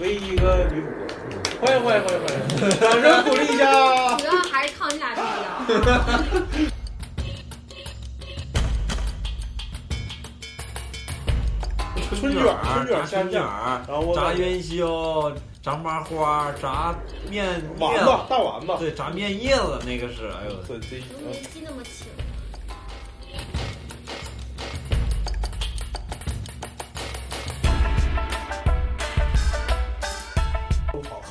唯一一个女主播，欢迎欢迎欢迎欢迎，掌声鼓励一下。主要还是靠你俩逼的。春卷儿，春卷儿，春卷儿，然后炸元宵，炸麻花，炸面丸子，大丸子，对，炸面叶子那个是，哎呦，对对，年纪那么轻。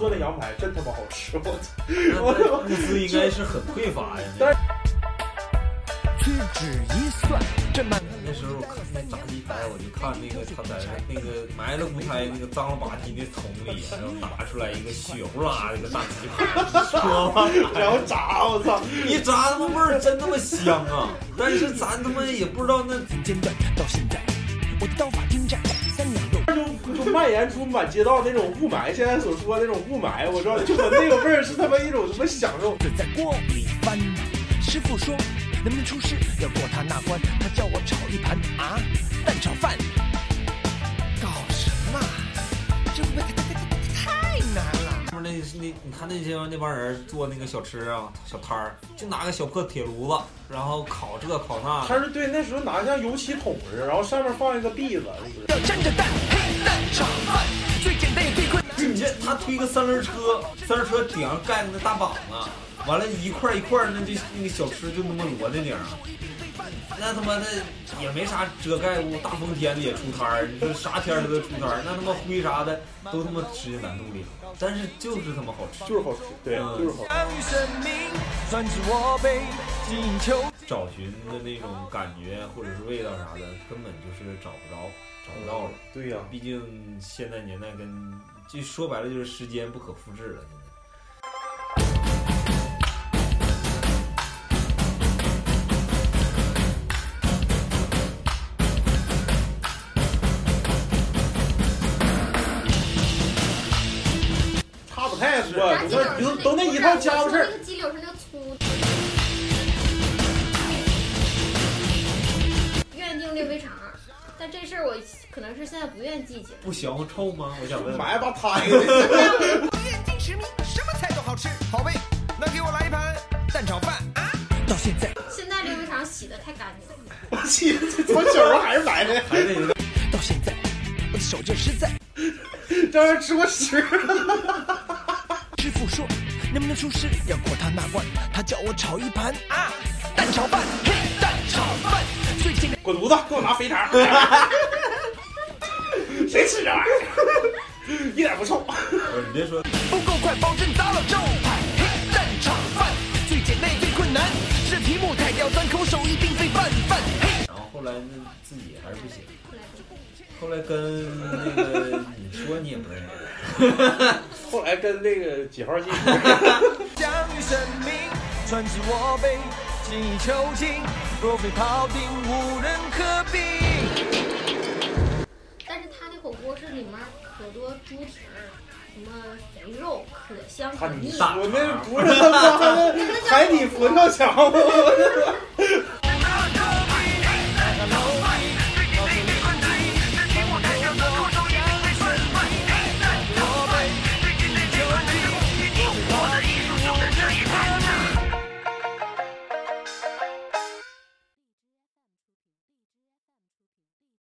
做的羊排真他妈好吃，我操！物资应该是很匮乏呀。但是屈指一算，这满那时候看那炸鸡排，我就看那个他在那个埋了骨胎那个脏了吧唧的桶里，然后拿出来一个血呼啦的一个大鸡排，然后炸，我操！一炸他妈味儿真他妈香啊！但是咱他妈也不知道那间断到现在，我的刀法精湛。就就蔓延出满街道那种雾霾，现在所说的那种雾霾，我知道，就我那个味儿是他妈一种什么享受。在锅里翻，师傅说能不能出师要过他那关，他叫我炒一盘啊蛋炒饭。搞什么？这不会太难了？那那你看那些那帮人做那个小吃啊，小摊儿，就拿个小破铁炉子，然后烤这烤那。他是对那时候拿像油漆桶似的，然后上面放一个篦子，要沾着蛋炸弹最简单也最困难。你这他推个三轮车，三轮车顶上盖个那大膀子，完了，一块一块那就那个小吃就那么摞在顶上。那他妈的也没啥遮盖物，大风天的也出摊儿，你说啥天儿都出摊儿，那他妈灰啥的都他妈吃进南肚里，但是就是他妈好吃，就是好吃，对，就是好吃。找寻的那种感觉或者是味道啥的，根本就是找不着，找不到了。对呀、毕竟现在年代跟就说白了就是时间不可复制了，不太多，都那都都那一套家伙事儿那。个鸡柳是那个粗。愿定略微长，但这事儿我可能是现在不愿记起。不香乎臭吗？我想问。埋吧他一个。眼睛痴迷，什么菜都好吃。好味，那给我来一盘蛋炒饭啊！到现在，现在略微长洗的太干净了。我洗，我小时候还是埋的，还是有点。到现在，我的手劲实在。这玩意儿吃过屎。师傅说，能不能出师要过他那关，他叫我炒一盘啊蛋炒饭，嘿蛋炒饭。滚犊子，给我拿肥肠。谁吃这玩意儿？一点不臭。你别说。不够快，保证砸后后来那自己还是不行。后来跟那个你说你也不认识，后来跟那个几号戏？将于生命，传至我辈，精益求精，若非庖丁，无人可比。但是他那火锅是里面可多猪蹄儿，什么肥肉，可香可腻。我那不是他妈的 海底佛跳墙吗？